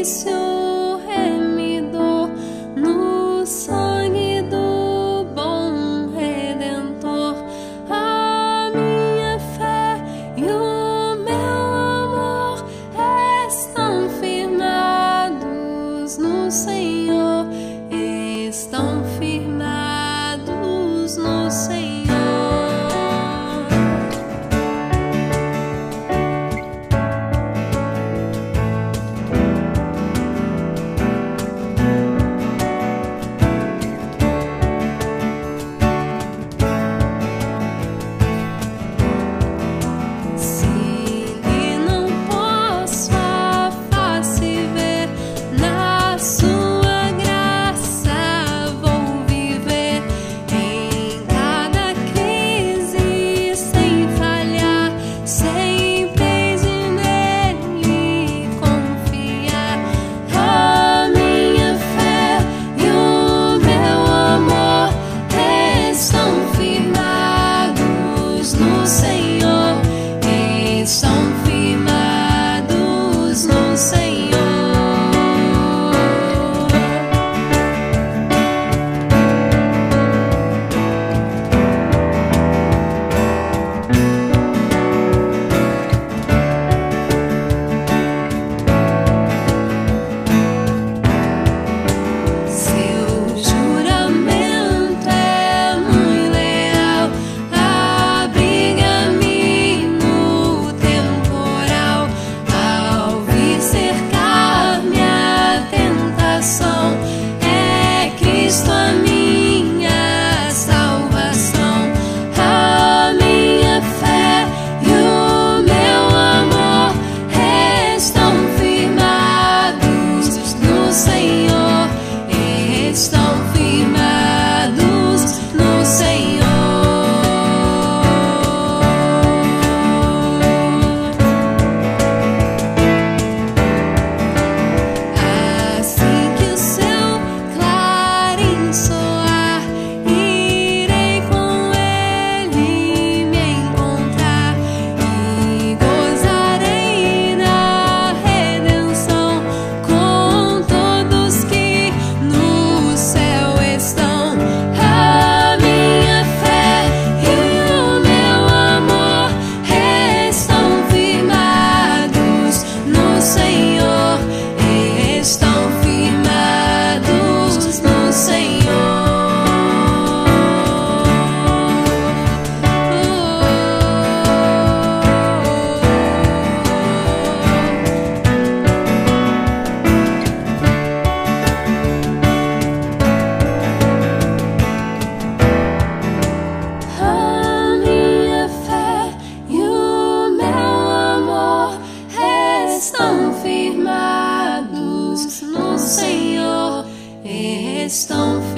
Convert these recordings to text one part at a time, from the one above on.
estão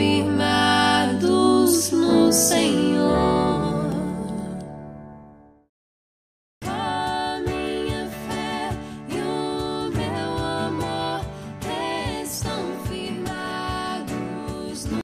firmados no Senhor.